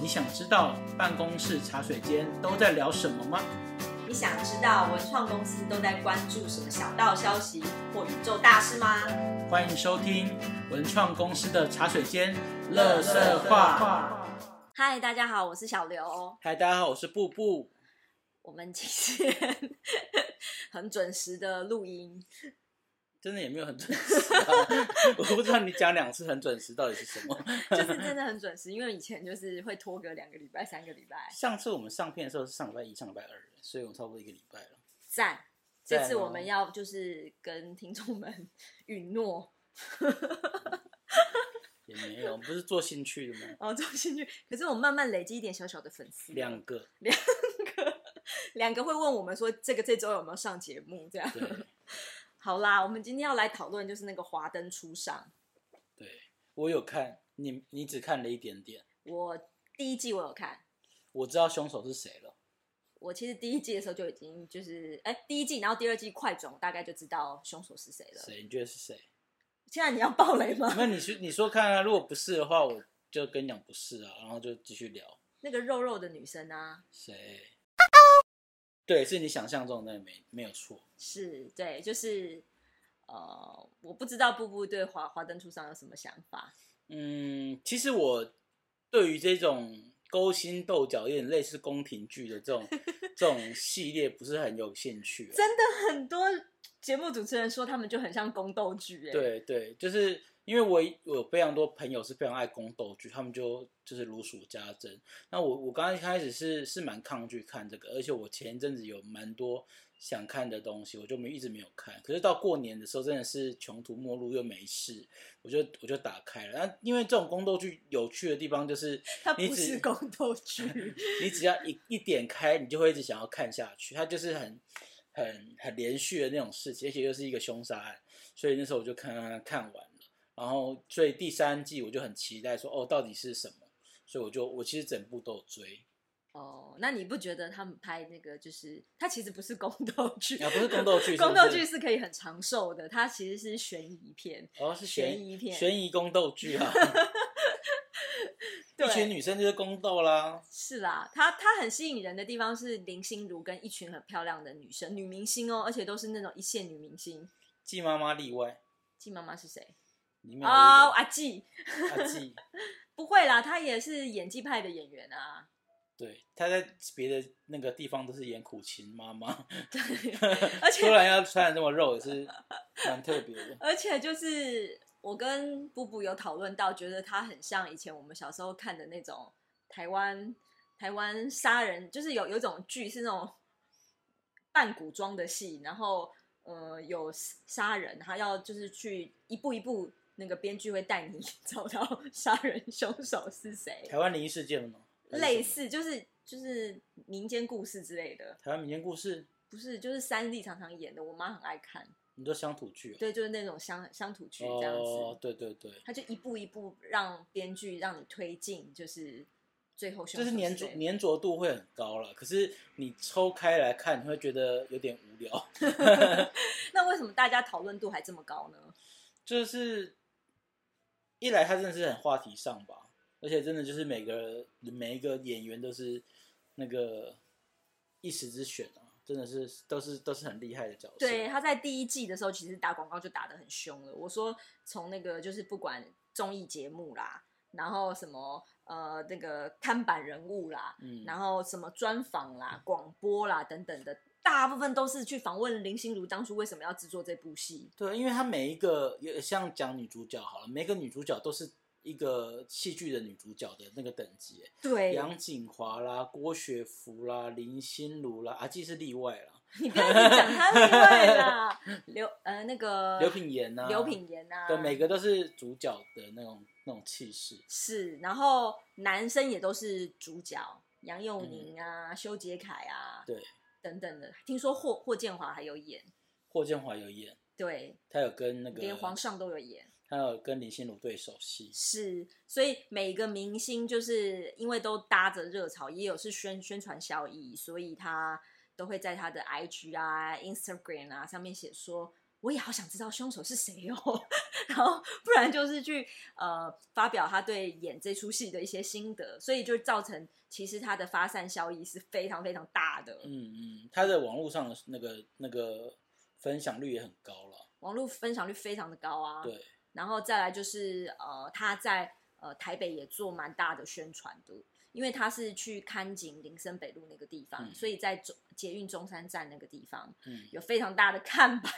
你想知道办公室茶水间都在聊什么吗？你想知道文创公司都在关注什么小道消息或宇宙大事吗？欢迎收听文创公司的茶水间乐色话。嗨，大家好，我是小刘。嗨，大家好，我是布布。我们今天 很准时的录音，真的也没有很准时、啊，我不知道你讲两次很准时到底是什么。就是真的很准时，因为以前就是会拖个两个礼拜、三个礼拜。上次我们上片的时候是上礼拜一、上礼拜二，所以我差不多一个礼拜了。赞！赞这次我哦们要就是跟听众们 允诺，也没有，不是做兴趣的吗？哦，做兴趣。可是我们慢慢累积一点小小的粉丝，两个，两个两个会问我们说，这个这周有没有上节目？这样。对好啦，我们今天要来讨论就是那个华灯初上。对，我有看，你你只看了一点点。我第一季我有看，我知道凶手是谁了。我其实第一季的时候就已经就是哎、第一季，然后第二季快转，我大概就知道凶手是谁了。谁？你觉得是谁？现在你要爆雷吗？那你说你说看啊，如果不是的话，我就跟你讲不是啊，然后就继续聊。那个肉肉的女生啊，谁？对，是你想象中的没没有错。是对，就是呃，我不知道步步对华华灯初上有什么想法。嗯，其实我对于这种勾心斗角、有点类似宫廷剧的这种 这种系列，不是很有兴趣、啊。真的很多节目主持人说他们就很像宫斗剧，哎，对对，就是因为我我有非常多朋友是非常爱宫斗剧，他们就就是如数家珍。那我我刚刚一开始是是蛮抗拒看这个，而且我前一阵子有蛮多想看的东西，我就没一直没有看。可是到过年的时候，真的是穷途末路又没事，我就我就打开了。那因为这种宫斗剧有趣的地方就是 它不是宫斗剧。你只要一一点开，你就会一直想要看下去。它就是很很很连续的那种事情，而且又是一个凶杀案，所以那时候我就看看看完了。然后，所以第三季我就很期待说，哦，到底是什么？所以我就我其实整部都有追，哦，那你不觉得他们拍那个就是它其实不是宫斗剧啊，不是宫斗剧，宫斗剧是可以很长寿的，它其实是悬疑片。哦是悬悬疑片悬疑宫斗剧啊，一群女生就是宫斗啦，是啦，它它很吸引人的地方是林心如跟一群很漂亮的女生，女明星哦，而且都是那种一线女明星。季妈妈例外，季妈妈是谁？里面有哦，阿季，阿季，不会啦，他也是演技派的演员啊。对，他在别的那个地方都是演苦情妈妈，对，而且突然要穿的这么肉，也是 蛮特别的。而且就是我跟布布有讨论到，觉得他很像以前我们小时候看的那种台湾台湾杀人，就是有有一种剧是那种扮古装的戏，然后呃有杀人，他要就是去一步一步，那个编剧会带你 找到杀人凶手是谁，台湾灵异事件吗？还是类似就是就是民间故事之类的，台湾民间故事，不是就是三立常常演的，我妈很爱看，你说乡土剧、哦？对，就是那种乡乡土剧这样子。哦，对对对，他就一步一步让编剧让你推进，就是最后就是粘着粘着度会很高了。可是你抽开来看，你会觉得有点无聊。那为什么大家讨论度还这么高呢？就是一来他真的是很话题上吧，而且真的就是每个每一个演员都是那个一时之选啊，真的是都是都是很厉害的角色。对，他在第一季的时候，其实打广告就打得很凶了。我说从那个就是不管综艺节目啦，然后什么呃那个看板人物啦，嗯，然后什么专访啦、广播啦等等的，大部分都是去访问林心如当初为什么要制作这部戏。对，因为她每一个也像讲女主角好了，每个女主角都是一个戏剧的女主角的那个等级耶，对，杨锦华啦、郭雪芙啦、林心如啦，阿纪是例外啦，你不要一直讲他例外啦。刘呃那个 刘品言呐、刘品言啊，对，每个都是主角的那种那种气势。是，然后男生也都是主角，杨佑宁啊、修杰楷啊，对，等等的。听说霍霍建华还有演，霍建华有演，对，他有跟那个连皇上都有演。他有跟林心如对手戏。是，所以每个明星就是因为都搭着热潮，也有是宣宣传效益，所以他都会在他的 IG 啊、Instagram 啊上面写说，我也好想知道凶手是谁哦，然后不然就是去呃发表他对演这出戏的一些心得，所以就造成其实他的发散效益是非常非常大的。嗯嗯，他的网络上的那个那个分享率也很高了，网络分享率非常的高啊。对，然后再来就是呃他在呃台北也做蛮大的宣传的。因为他是去看景林森北路那个地方，嗯所以在中捷运中山站那个地方嗯，有非常大的看板，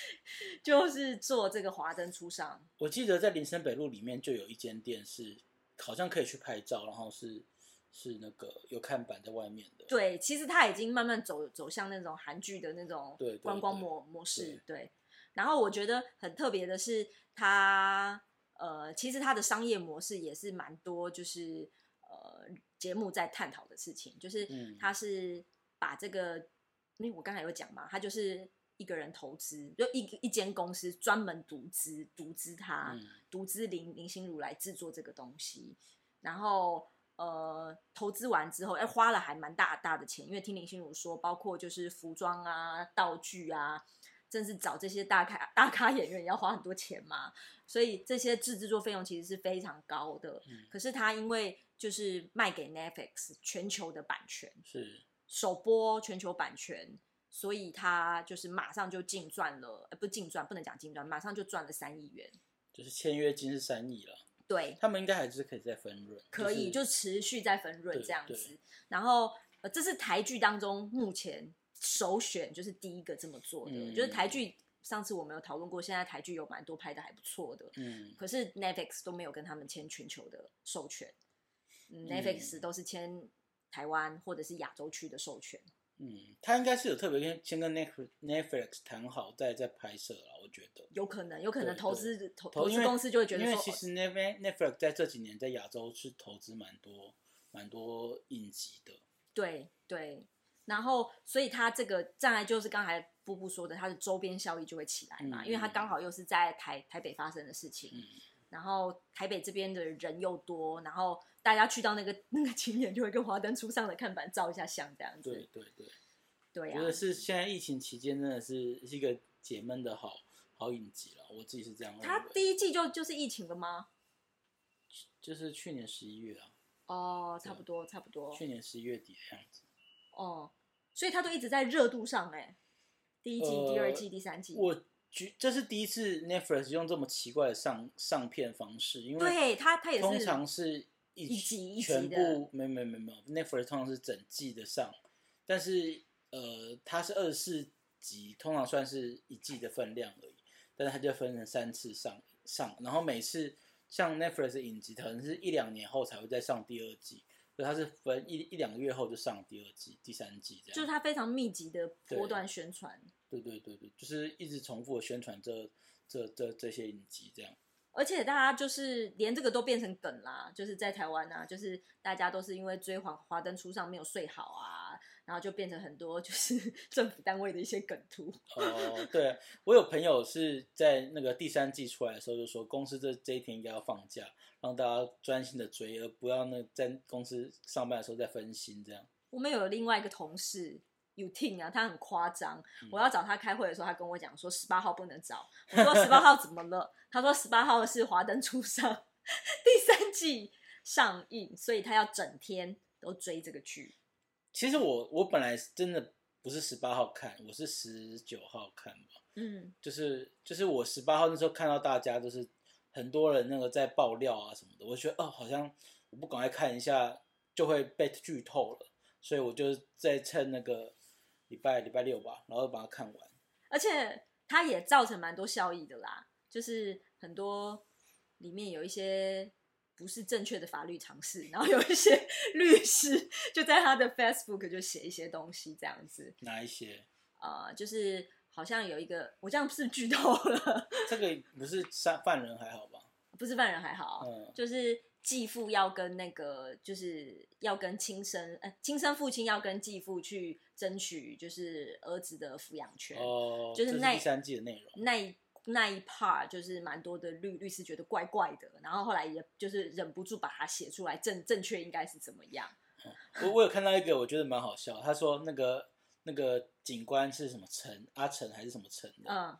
就是做这个华灯初上。我记得在林森北路里面就有一间店是好像可以去拍照，然后是是那个有看板在外面的。对，其实他已经慢慢走走向那种韩剧的那种观光对模模式。对，然后我觉得很特别的是，他呃，其实他的商业模式也是蛮多，就是呃节目在探讨的事情，就是嗯。他是把这个，因为我刚才有讲嘛，他就是一个人投资，就一一间公司专门独资独资他，嗯。独资林林心如来制作这个东西，然后呃投资完之后，哎花了还蛮大大的钱，因为听林心如说，包括就是服装啊、道具啊，真是找这些大咖大咖演员也要花很多钱嘛，所以这些制制作费用其实是非常高的。嗯。可是他因为就是卖给 Netflix 全球的版权，是首播全球版权，所以他就是马上就净赚了，呃，不净赚，不能讲净赚，马上就赚了三亿元。就是签约金是三亿了，对，他们应该还是可以再分润，可以就就持续在分润这样子。然后，呃，这是台剧当中目前首选，就是第一个这么做的。嗯就是台剧，上次我们有讨论过，现在台剧有蛮多拍的还不错的，嗯可是 Netflix 都没有跟他们签全球的授权。，Netflix 都是签台湾或者是亚洲区的授权。嗯，他应该是有特别跟先跟 Netflix Netflix 谈好再再拍摄了，我觉得。有可能，有可能投资投投资公司就会觉得因为其实 Netflix Netflix 在这几年在亚洲是投资蛮多蛮多影集的，对对，然后所以它这个障碍就是刚才布布说的，它的周边效益就会起来嘛，嗯因为它刚好又是在台台北发生的事情，嗯然后台北这边的人又多，然后大家去到那个那个景点就会跟华灯初上的看板照一下相，这样子，对对对，对啊觉，得是现在疫情期间真的是是一个解闷的好好影集了，我自己是这样认为。它第一季就就是疫情了吗？就是去年十一月啊，哦，差不多差不多，去年十一月底的样子。哦，所以它都一直在热度上哎，第一季、第二季、第三季，我觉这是第一次 Netflix 用这么奇怪的上上片方式，因为对它它也是通常是一一集一集全的部没没没没有 Netflix 通常是整季的上，但是呃它是二十四集，通常算是一季的分量而已，但是它就分成三次上上，然后每次像 Netflix 的影集可能是一两年后才会再上第二季，所以它是分一一两个月后就上第二季、第三季这样。就是它非常密集的波段宣传。对对对对，就是一直重复的宣传这这这这些影集这样。而且大家就是连这个都变成梗啦，就是在台湾啊，就是大家都是因为追华华灯初上没有睡好啊，然后就变成很多就是 政府单位的一些梗图。哦，对我有朋友是在那个第三季出来的时候就说，公司这这一天应该要放假，让大家专心的追，而不要那在公司上班的时候再分心这样。我们有另外一个同事。有听啊，他很夸张。嗯我要找他开会的时候，他跟我讲说十八号不能找。我说十八号怎么了？他说十八号是华灯初上第三季上映，所以他要整天都追这个剧。其实我我本来真的不是十八号看，我是十九号看吧。嗯，就是就是我十八号那时候看到大家就是很多人那个在爆料啊什么的，我觉得哦好像我不赶快看一下就会被剧透了，所以我就在趁那个礼拜礼拜六吧，然后把它看完。而且它也造成蛮多效益的啦，就是很多里面有一些不是正确的法律常识，然后有一些 律师就在他的 Facebook 就写一些东西这样子，哪一些？呃，就是好像有一个我这样是不是剧透了，这个不是犯犯人还好吧？不是犯人还好，嗯，就是继父要跟那个就是要跟亲生呃亲生父亲要跟继父去争取就是儿子的抚养权，哦，就是那这第三季的内容。那一那一 part 就是蛮多的律律师觉得怪怪的，然后后来也就是忍不住把它写出来，正正确应该是怎么样？我我有看到一个，我觉得蛮好笑。他说那个那个警官是什么陈阿陈还是什么陈的？嗯，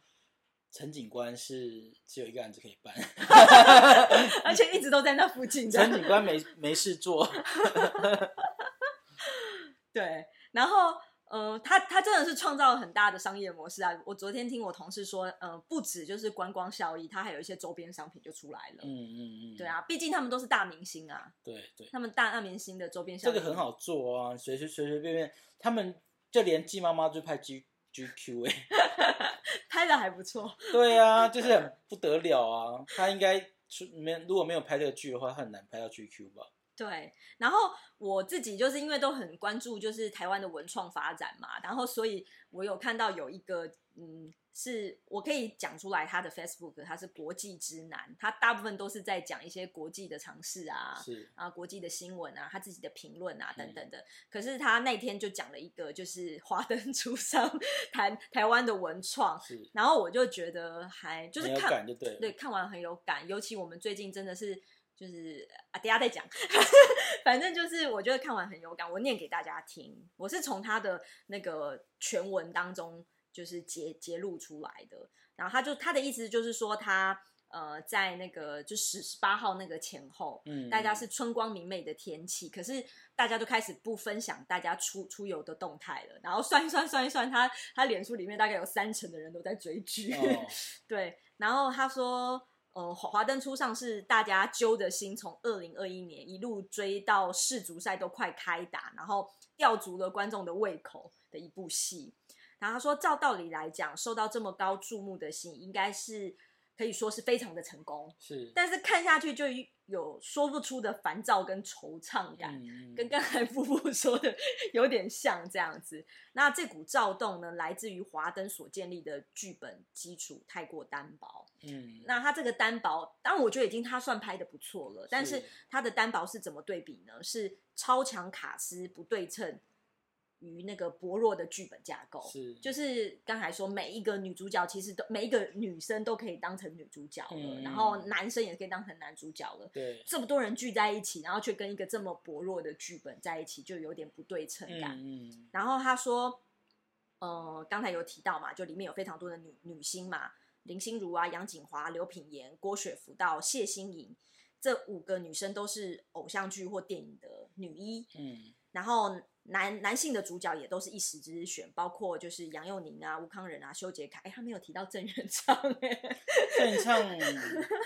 陈警官是只有一个案子可以办，而且一直都在那附近。陈警官没没事做。对，然后。呃，他他真的是创造了很大的商业模式啊！我昨天听我同事说，呃，不止就是观光效益，他还有一些周边商品就出来了。嗯嗯嗯，对啊，毕竟他们都是大明星啊。对对，他们大大明星的周边效益这个很好做啊，随随随随便便，他们就连季妈妈就拍 G G Q 哎，拍的还不错。对啊，就是很不得了啊！他应该出没如果没有拍这个剧的话，他很难拍到 G Q 吧。对，然后我自己就是因为都很关注，就是台湾的文创发展嘛，然后所以我有看到有一个，嗯，是我可以讲出来他的 Facebook，他是国际之南，他大部分都是在讲一些国际的尝试啊，是啊，国际的新闻啊，他自己的评论啊等等的。可是他那天就讲了一个，就是华灯 初上台台湾的文创，然后我就觉得还就是看对对，看完很有感，尤其我们最近真的是。就是啊，等下再讲。反正就是，我觉得看完很有感，我念给大家听。我是从他的那个全文当中，就是揭揭露出来的。然后他就他的意思就是说，他呃，在那个就十十八号那个前后，嗯，大家是春光明媚的天气，可是大家都开始不分享大家出出游的动态了。然后算一算，算一算，他他脸书里面大概有三成的人都在追剧。对，然后他说。呃，华灯初上是大家揪着心，从二零二一年一路追到世足赛都快开打，然后吊足了观众的胃口的一部戏。然后他说，照道理来讲，受到这么高注目的戏，应该是。可以说是非常的成功，是，但是看下去就有说不出的烦躁跟惆怅感，跟刚才夫妇说的有点像这样子。那这股躁动呢，来自于华灯所建立的剧本基础太过单薄。嗯，那他这个单薄，当然我觉得已经他算拍的不错了，但是他的单薄是怎么对比呢？是超强卡斯不对称。于那个薄弱的剧本架构，是就是刚才说每一个女主角其实都每一个女生都可以当成女主角了，然后男生也可以当成男主角了。对，这么多人聚在一起，然后却跟一个这么薄弱的剧本在一起，就有点不对称感。嗯，然后他说，呃，刚才有提到嘛，就里面有非常多的女女星嘛，林心如啊、杨锦华、刘品言、郭雪芙到谢欣颖，这五个女生都是偶像剧或电影的女一。嗯，然后。男男性的主角也都是一时之选，包括就是杨佑宁啊、吴康仁啊、修杰楷，哎，他没有提到郑元畅，哎，郑元畅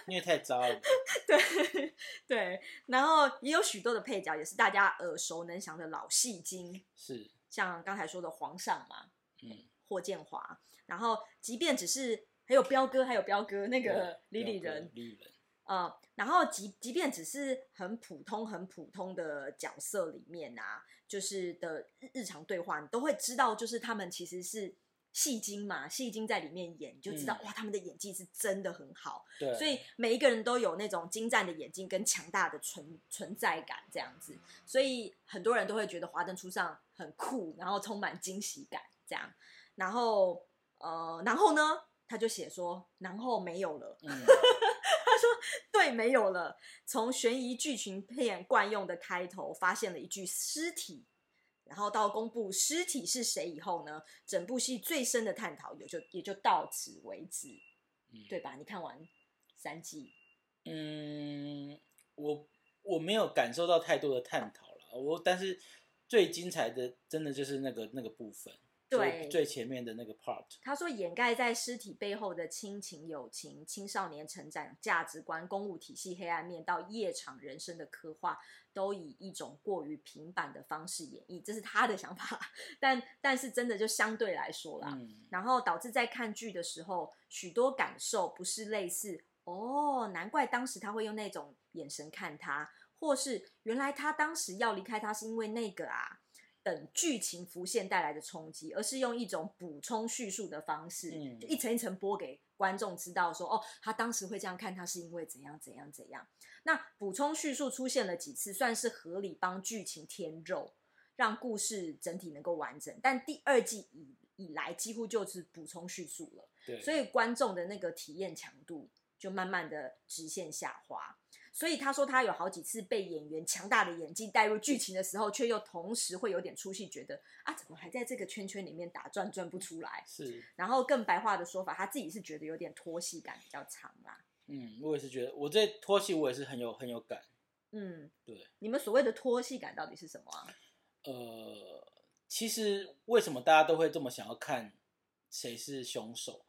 因为太糟了，对对，然后也有许多的配角，也是大家耳熟能详的老戏精，是。像刚才说的皇上嘛，嗯，霍建华，然后即便只是还有彪哥，还有彪哥那个李李仁，李仁。呃，然后即即便只是很普通、很普通的角色里面啊，就是的日日常对话，你都会知道，就是他们其实是戏精嘛，戏精在里面演，你就知道哇，他们的演技是真的很好。对，所以每一个人都有那种精湛的眼睛跟强大的存存在感，这样子，所以很多人都会觉得华灯初上很酷，然后充满惊喜感，这样。然后呃，然后呢，他就写说，然后没有了。说对，没有了。从悬疑剧情片惯用的开头，发现了一具尸体，然后到公布尸体是谁以后呢，整部戏最深的探讨也就也就到此为止，对吧？你看完三季，嗯，我我没有感受到太多的探讨了，我但是最精彩的真的就是那个那个部分。对最前面的那个 part，他说掩盖在尸体背后的亲情、友情、青少年成长、价值观、公务体系黑暗面到夜场人生的刻画，都以一种过于平板的方式演绎，这是他的想法。但但是真的就相对来说啦，然后导致在看剧的时候，许多感受不是类似哦，难怪当时他会用那种眼神看他，或是原来他当时要离开他是因为那个啊。等剧情浮现带来的冲击，而是用一种补充叙述的方式，就一层一层播给观众知道，说哦，他当时会这样看，他是因为怎样怎样怎样。那补充叙述出现了几次，算是合理帮剧情添肉，让故事整体能够完整。但第二季以以来，几乎就是补充叙述了，所以观众的那个体验强度就慢慢的直线下滑。所以他说他有好几次被演员强大的演技带入剧情的时候，却又同时会有点出戏，觉得啊，怎么还在这个圈圈里面打转转不出来？是，然后更白话的说法，他自己是觉得有点拖戏感比较长啦。嗯，我也是觉得，我这拖戏我也是很有很有感。嗯，对，你们所谓的拖戏感到底是什么啊？呃，其实为什么大家都会这么想要看谁是凶手？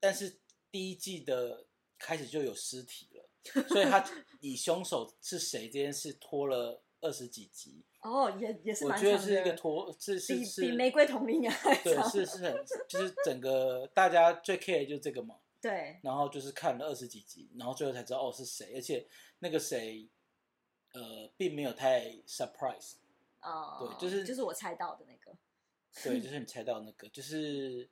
但是第一季的开始就有尸体了，所以他以凶手是谁这件事拖了二十几集。哦，也也是我觉得是一个，拖，是是比是比玫瑰同龄 还对，是是很，就是整个大家最 care 的就是这个嘛。对，然后就是看了二十几集，然后最后才知道哦是谁，而且那个谁，呃，并没有太 surprise，哦，对就是就是我猜到的那个，对，就是你猜到那个，就是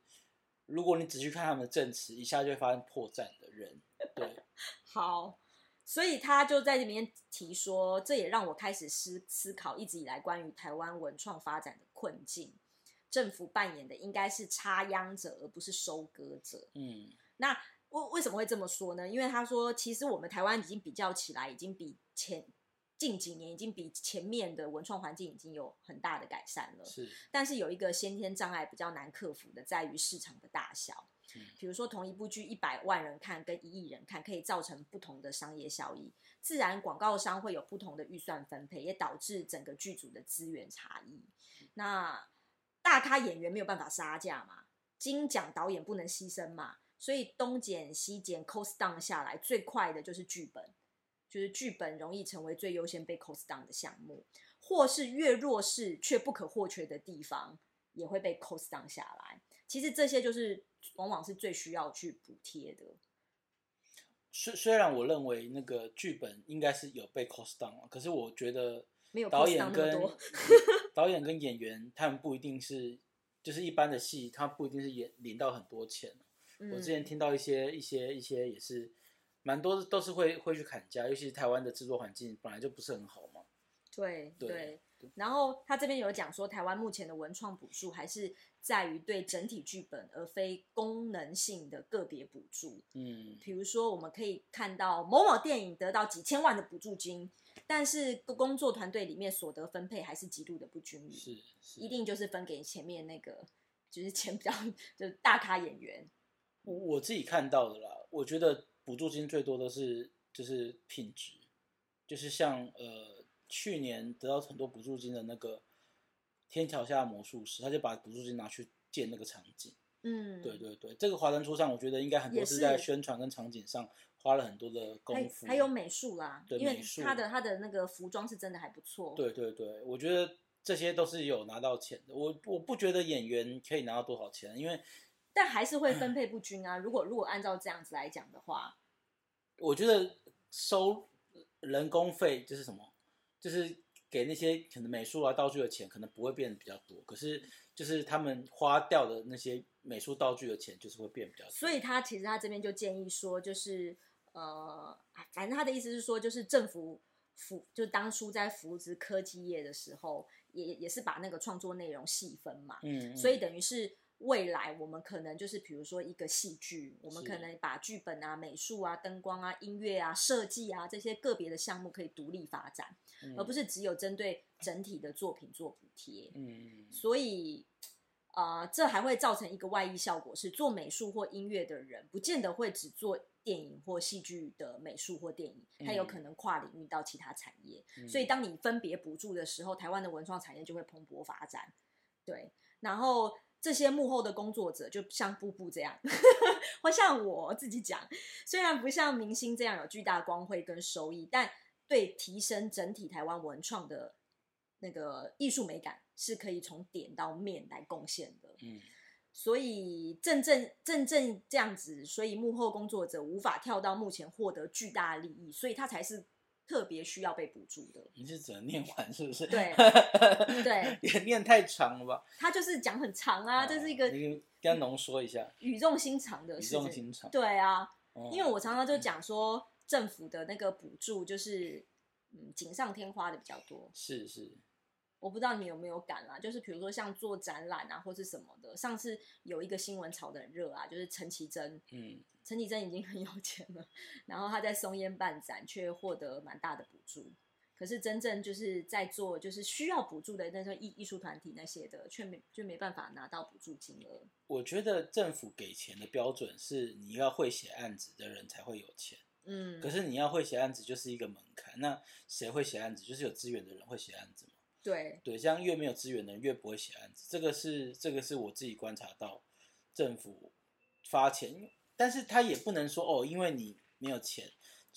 如果你只去看他们的证词，一下就会发现破绽。的人，对，好，所以他就在这边提说，这也让我开始思思考一直以来关于台湾文创发展的困境。政府扮演的应该是插秧者，而不是收割者。嗯，那为为什么会这么说呢？因为他说，其实我们台湾已经比较起来，已经比前近几年已经比前面的文创环境已经有很大的改善了。是，但是有一个先天障碍比较难克服的，在于市场的大小嗯。比如说，同一部剧一百万人看跟一亿人看，可以造成不同的商业效益。自然，广告商会有不同的预算分配，也导致整个剧组的资源差异。那大咖演员没有办法杀价嘛，金奖导演不能牺牲嘛，所以东减西减 cost down 下来，最快的就是剧本，就是剧本容易成为最优先被 cost down 的项目，或是越弱势却不可或缺的地方，也会被 cost down 下来。其实这些就是往往是最需要去补贴的。虽虽然我认为那个剧本应该是有被 cost down 了，可是我觉得没有导演跟 导演跟演员他们不一定是，就是一般的戏，他不一定是演领到很多钱。嗯我之前听到一些一些一些也是蛮多都是会会去砍价，尤其是台湾的制作环境本来就不是很好嘛。对对然后他这边有讲说，台湾目前的文创补助还是在于对整体剧本，而非功能性的个别补助。嗯，比如说，我们可以看到某某电影得到几千万的补助金，但是工作团队里面所得分配还是极度的不均匀，是是一定就是分给前面那个就是钱比较就是大咖演员。我我自己看到的啦，我觉得补助金最多的是就是品质，就是像呃去年得到很多补助金的那个《天桥下的魔术师》，他就把补助金拿去建那个场景。嗯，对对对，这个华灯初上，我觉得应该很多是是在宣传跟场景上花了很多的功夫。还有美术啦，因为对美术他的他的那个服装是真的还不错。对对对，我觉得这些都是有拿到钱的。我我不觉得演员可以拿到多少钱，因为但还是会分配不均啊。如果如果按照这样子来讲的话，我觉得收人工费就是什么，就是给那些可能美术啊道具的钱可能不会变得比较多，可是就是他们花掉的那些美术道具的钱就是会变比较多。所以他其实他这边就建议说，就是呃，啊反正他的意思是说，就是政府扶，就当初在扶植科技业的时候，也也是把那个创作内容细分嘛，嗯，嗯所以等于是未来我们可能就是比如说一个戏剧，我们可能把剧本啊、美术啊、灯光啊、音乐啊、设计啊这些个别的项目可以独立发展，嗯而不是只有针对整体的作品做补贴。嗯所以，呃，这还会造成一个外溢效果，是做美术或音乐的人，不见得会只做电影或戏剧的美术或电影，他有可能跨领域到其他产业。嗯所以，当你分别补助的时候，台湾的文创产业就会蓬勃发展。对，然后这些幕后的工作者，就像布布这样，或像我自己讲，虽然不像明星这样有巨大光辉跟收益，但对提升整体台湾文创的那个艺术美感，是可以从点到面来贡献的。嗯所以正正正正这样子，所以幕后工作者无法跳到目前获得巨大利益，所以他才是特别需要被补助的。你是只能念完是不是？对 对也念太长了吧？他就是讲很长啊，这是一个你跟他浓缩一下，语重心长的语事情。重心长。对啊，哦因为我常常就讲说，政府的那个补助就是嗯锦上添花的比较多。是是，我不知道你有没有感啦，就是比如说像做展览啊，或是什么的。上次有一个新闻炒得很热啊，就是陈绮贞，嗯，陈绮贞已经很有钱了，然后她在松烟办展却获得蛮大的补助，可是真正就是在做就是需要补助的那些艺艺术团体那些的，却没就没办法拿到补助金额。我觉得政府给钱的标准是你要会写案子的人才会有钱，嗯，可是你要会写案子就是一个门槛。那谁会写案子？就是有资源的人会写案子嘛。对，对，这样越没有资源的人越不会写案子，这个是这个是我自己观察到，政府发钱，但是他也不能说哦，因为你没有钱，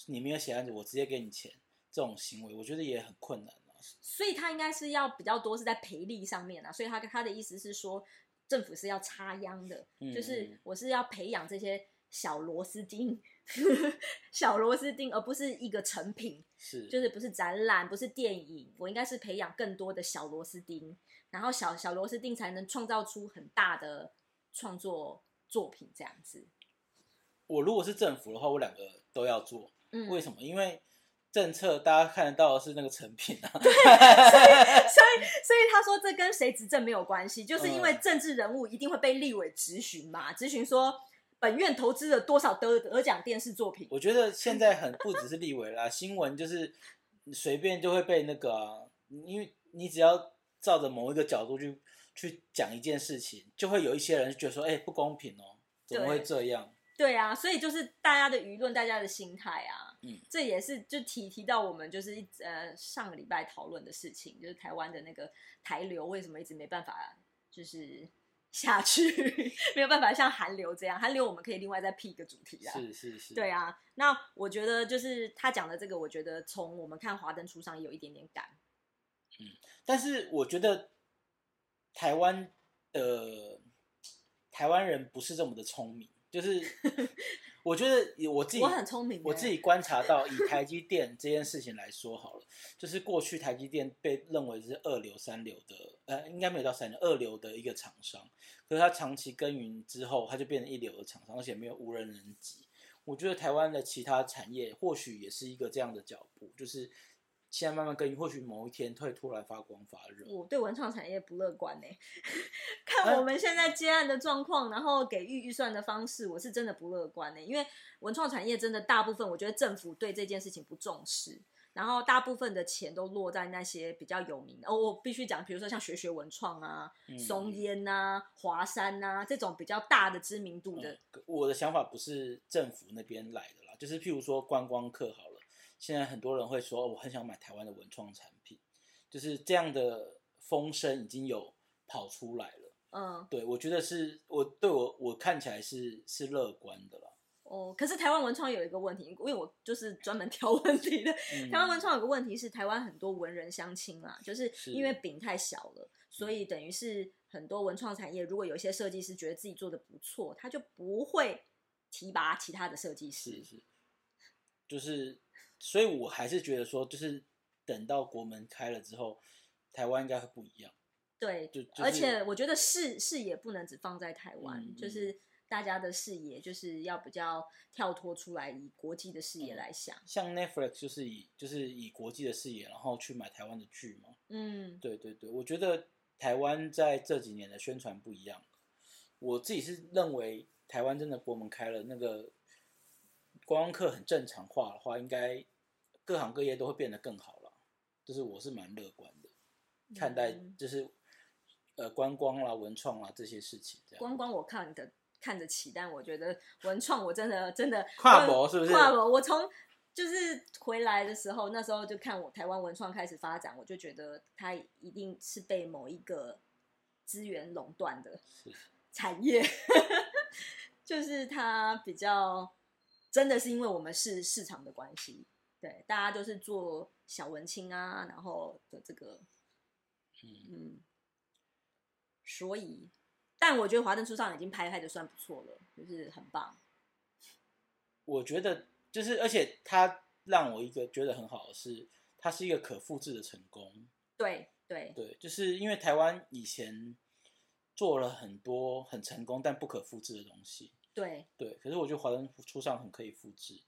你没有写案子，我直接给你钱，这种行为我觉得也很困难啊。所以他应该是要比较多是在赔利上面啊，所以他他的意思是说，政府是要插秧的，嗯就是我是要培养这些小螺丝钉，小螺丝钉，而不是一个成品，是，就是不是展览，不是电影，我应该是培养更多的小螺丝钉，然后小小螺丝钉才能创造出很大的创作作品这样子。我如果是政府的话，我两个都要做，嗯，为什么？因为政策大家看得到的是那个成品啊，对所以，所以他说这跟谁执政没有关系，就是因为嗯政治人物一定会被立委质询嘛，质询说本院投资了多少得得奖电视作品。我觉得现在很不只是立委啦，新闻就是随便就会被那个啊、因为你只要照着某一个角度去去讲一件事情，就会有一些人觉得说，哎、不公平哦，怎么会对这样？对啊，所以就是大家的舆论，大家的心态啊，嗯，这也是就提提到我们就是一呃上个礼拜讨论的事情，就是台湾的那个台流为什么一直没办法就是 下去，没有办法像韩流这样，韩流我们可以另外再辟一个主题啊。是是是，对啊，那我觉得就是他讲的这个，我觉得从我们看《华灯初上》也有一点点感。嗯但是我觉得台湾的台湾人不是这么的聪明，就是 我觉得以我自己我很聪明欸我自己观察到，以台积电这件事情来说好了，就是过去台积电被认为是二流、三流的，呃，应该没有到三流，二流的一个厂商。可是它长期耕耘之后，它就变成一流的厂商，而且没有无人能及。我觉得台湾的其他产业或许也是一个这样的脚步，就是现在慢慢耕耘，或许某一天会突然发光发热。我对文创产业不乐观呢、啊 看我们现在接案的状况，然后给予预算的方式，我是真的不乐观呢、因为文创产业真的大部分，我觉得政府对这件事情不重视，然后大部分的钱都落在那些比较有名的。哦，我必须讲，比如说像学学文创啊、嗯松烟啊、华山啊这种比较大的知名度的，嗯我的想法不是政府那边来的啦，就是譬如说观光客好了，现在很多人会说，哦我很想买台湾的文创产品，就是这样的风声已经有跑出来了。嗯。对，我觉得是我对我我看起来是是乐观的啦。哦，可是台湾文创有一个问题，因为我就是专门挑问题的。嗯台湾文创有个问题是，台湾很多文人相亲啦，就是是因为饼太小了，所以等于是很多文创产业，如果有一些设计师觉得自己做的不错，他就不会提拔其他的设计师。是是，就是，所以我还是觉得说，就是等到国门开了之后，台湾应该会不一样。对，就就是、而且我觉得视视野不能只放在台湾，嗯就是大家的视野就是要比较跳脱出来，以国际的视野来想。像 Netflix 就是以就是以国际的视野，然后去买台湾的剧嘛。嗯，对对对，我觉得台湾在这几年的宣传不一样。我自己是认为台湾真的国门开了，那个观光客很正常化的话，应该各行各业都会变得更好了。就是我是蛮乐观的，看待嗯就是呃观光啦、文创啦这些事情这样。观光我看得看得起，但我觉得文创我真的真的 跨博是不是跨博，我从就是回来的时候，那时候就看我台湾文创开始发展，我就觉得它一定是被某一个资源垄断的产业，就是它比较真的是因为我们是市场的关系，对，大家都是做小文青啊，然后的这个嗯，嗯，所以，但我觉得《华灯初上》已经拍拍的算不错了，就是很棒。我觉得就是，而且它让我一个觉得很好的是，它是一个可复制的成功。对对对，就是因为台湾以前做了很多很成功但不可复制的东西，对，对。可是我觉得华灯初上很可以复制，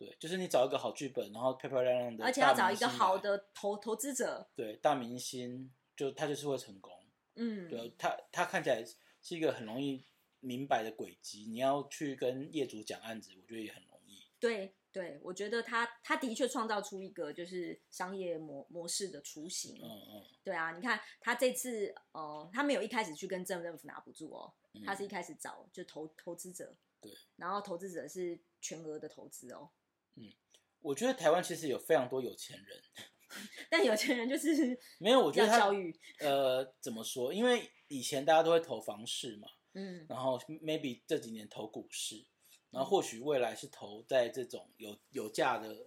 对，就是你找一个好剧本，然后漂漂亮亮的，而且要找一个好，的投投资者，对，大明星，就他就是会成功。嗯，对，他他看起来是一个很容易明白的轨迹，你要去跟业主讲案子，我觉得也很容易。对对，我觉得他他的确创造出一个就是商业模模式的雏形。嗯嗯，对啊，你看他这次，呃，他没有一开始去跟政府拿不住哦，他是一开始找就投投资者，对，然后投资者是全额的投资哦。我觉得台湾其实有非常多有钱人，但有钱人就是没有，我觉得他教育，呃怎么说？因为以前大家都会投房市嘛，嗯，然后 maybe 这几年投股市，然后或许未来是投在这种有有价的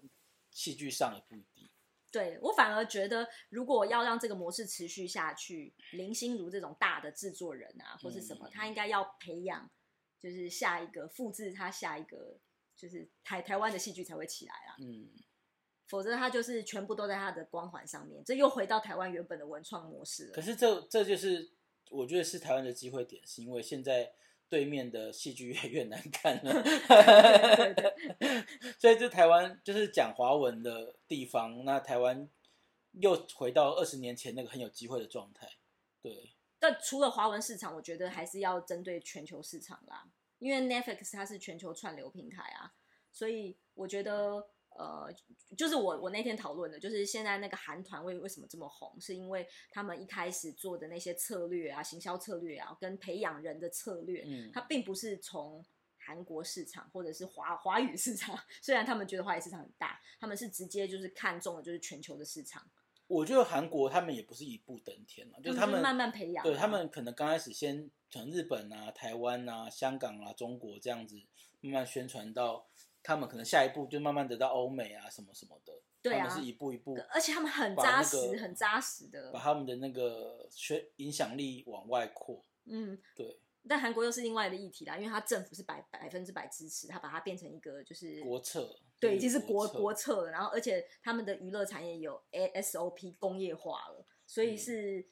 戏剧上也不一定。对我反而觉得，如果要让这个模式持续下去，林心如这种大的制作人啊，或是什么，嗯他应该要培养，就是下一个复制他下一个，就是台台湾的戏剧才会起来啊，嗯，否则他就是全部都在他的光环上面，这又回到台湾原本的文创模式了。可是这这就是我觉得是台湾的机会点，是因为现在对面的戏剧越来越难看了，对 对所以这台湾就是讲华文的地方，那台湾又回到二十年前那个很有机会的状态。对，但除了华文市场，我觉得还是要针对全球市场啦，因为 Netflix 它是全球串流平台啊，所以我觉得呃，就是我我那天讨论的，就是现在那个韩团为为什么这么红，是因为他们一开始做的那些策略啊、行销策略啊，跟培养人的策略，嗯它并不是从韩国市场或者是华华语市场，虽然他们觉得华语市场很大，他们是直接就是看中的就是全球的市场，我觉得韩国他们也不是一步登天嘛，就是他们慢慢培养啊，对他们可能刚开始先从日本啊、台湾啊、香港啊、中国这样子慢慢宣传到，他们可能下一步就慢慢得到欧美啊什么什么的。对啊他们是一步一步而且他们很扎实，个很扎实的把，他们的那个宣影响力往外扩。嗯。对，但韩国又是另外的议题啦，因为它政府是百百分之百支持，它把它变成一个就是国策对，已经是国国策了。然后，而且他们的娱乐产业有 ASOP 工业化了，所以嗯是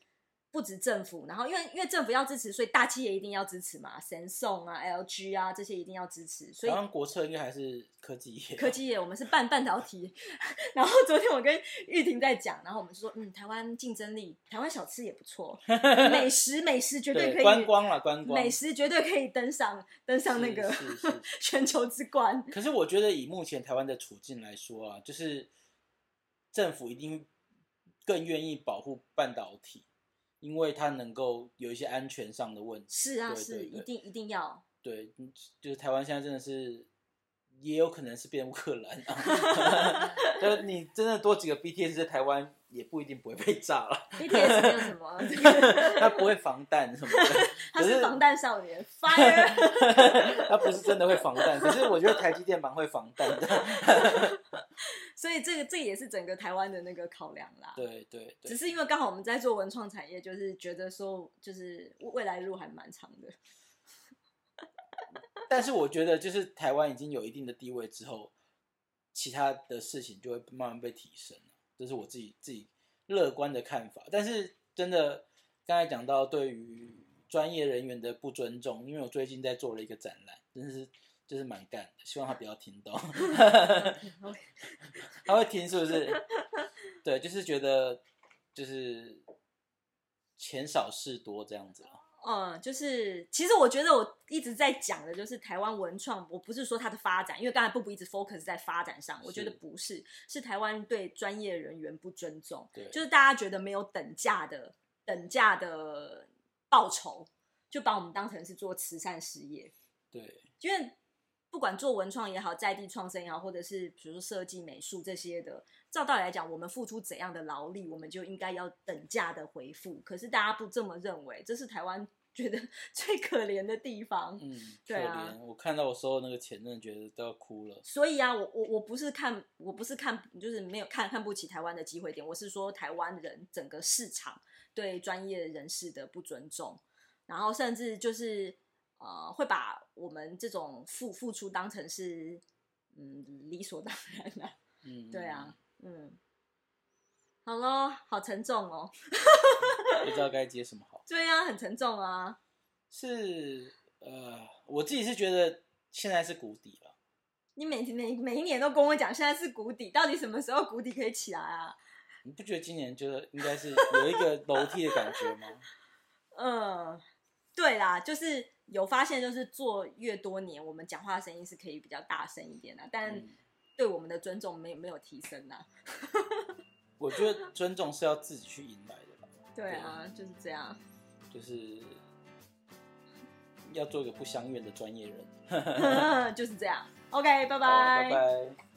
不止政府，然后因为因为政府要支持，所以大企业一定要支持嘛，Samsung 啊、LG 啊这些一定要支持，所以台湾国策应该还是科技业。科技业我们是半半导体。然后昨天我跟玉婷在讲，然后我们就说，嗯，台湾竞争力，台湾小吃也不错，美食美食绝对可以，对观光了，观光美食绝对可以登上登上那个 全球之冠。可是我觉得以目前台湾的处境来说啊，就是政府一定更愿意保护半导体，因为它能够有一些安全上的问题。是啊，对是一定一定要。对，嗯就是台湾现在真的是，也有可能是变乌克兰啊。就是你真的多几个 BTS 在台湾，也不一定不会被炸了，BTS 没有什么，这个它不会防弹什么的。可他是防弹少年，Fire。它不是真的会防弹，可是我觉得台积电蛮会防弹的。所以这个这个也是整个台湾的那个考量啦。对对对，只是因为刚好我们在做文创产业，就是觉得说，就是未来路还蛮长的。但是我觉得，就是台湾已经有一定的地位之后，其他的事情就会慢慢被提升了这是我自己自己乐观的看法。但是真的，刚才讲到对于专业人员的不尊重，因为我最近在做了一个展览，真的是就是蛮干的，希望他不要听到。他会听是不是？对，就是觉得就是钱少事多这样子啊。嗯，就是其实我觉得我一直在讲的就是台湾文创，我不是说它的发展，因为刚才布布一直 focus 在发展上，我觉得不是，是台湾对专业人员不尊重，对就是大家觉得没有等价的等价的报酬，就把我们当成是做慈善事业，对，因为不管做文创也好，在地创生也好，或者是比如说设计、美术这些的，照道理来讲，我们付出怎样的劳力，我们就应该要等价的回复。可是大家不这么认为，这是台湾 觉得最可怜的地方。嗯，对啊我看到我收的那个钱，真的觉得都要哭了。所以啊，我我我不是看，我不是看，就是没有看看不起台湾的机会点，我是说台湾人整个市场对专业人士的不尊重，然后甚至就是呃，会把我们这种付付出当成是嗯理所当然的、嗯，对啊，嗯，好咯，好沉重哦，不知道该接什么好。对啊，很沉重啊，是呃，我自己是觉得现在是谷底了。你每每每一年都跟我讲现在是谷底，到底什么时候谷底可以起来啊？你不觉得今年就是应该是有一个楼梯的感觉吗？嗯，对啦，就是有发现，就是做越多年，我们讲话声音是可以比较大声一点的，但嗯对我们的尊重没有没有提升呐。我觉得尊重是要自己去迎来的吧，对啊，就是这样。就是要做一个不相怨的专业人。就是这样。OK，拜拜，拜拜。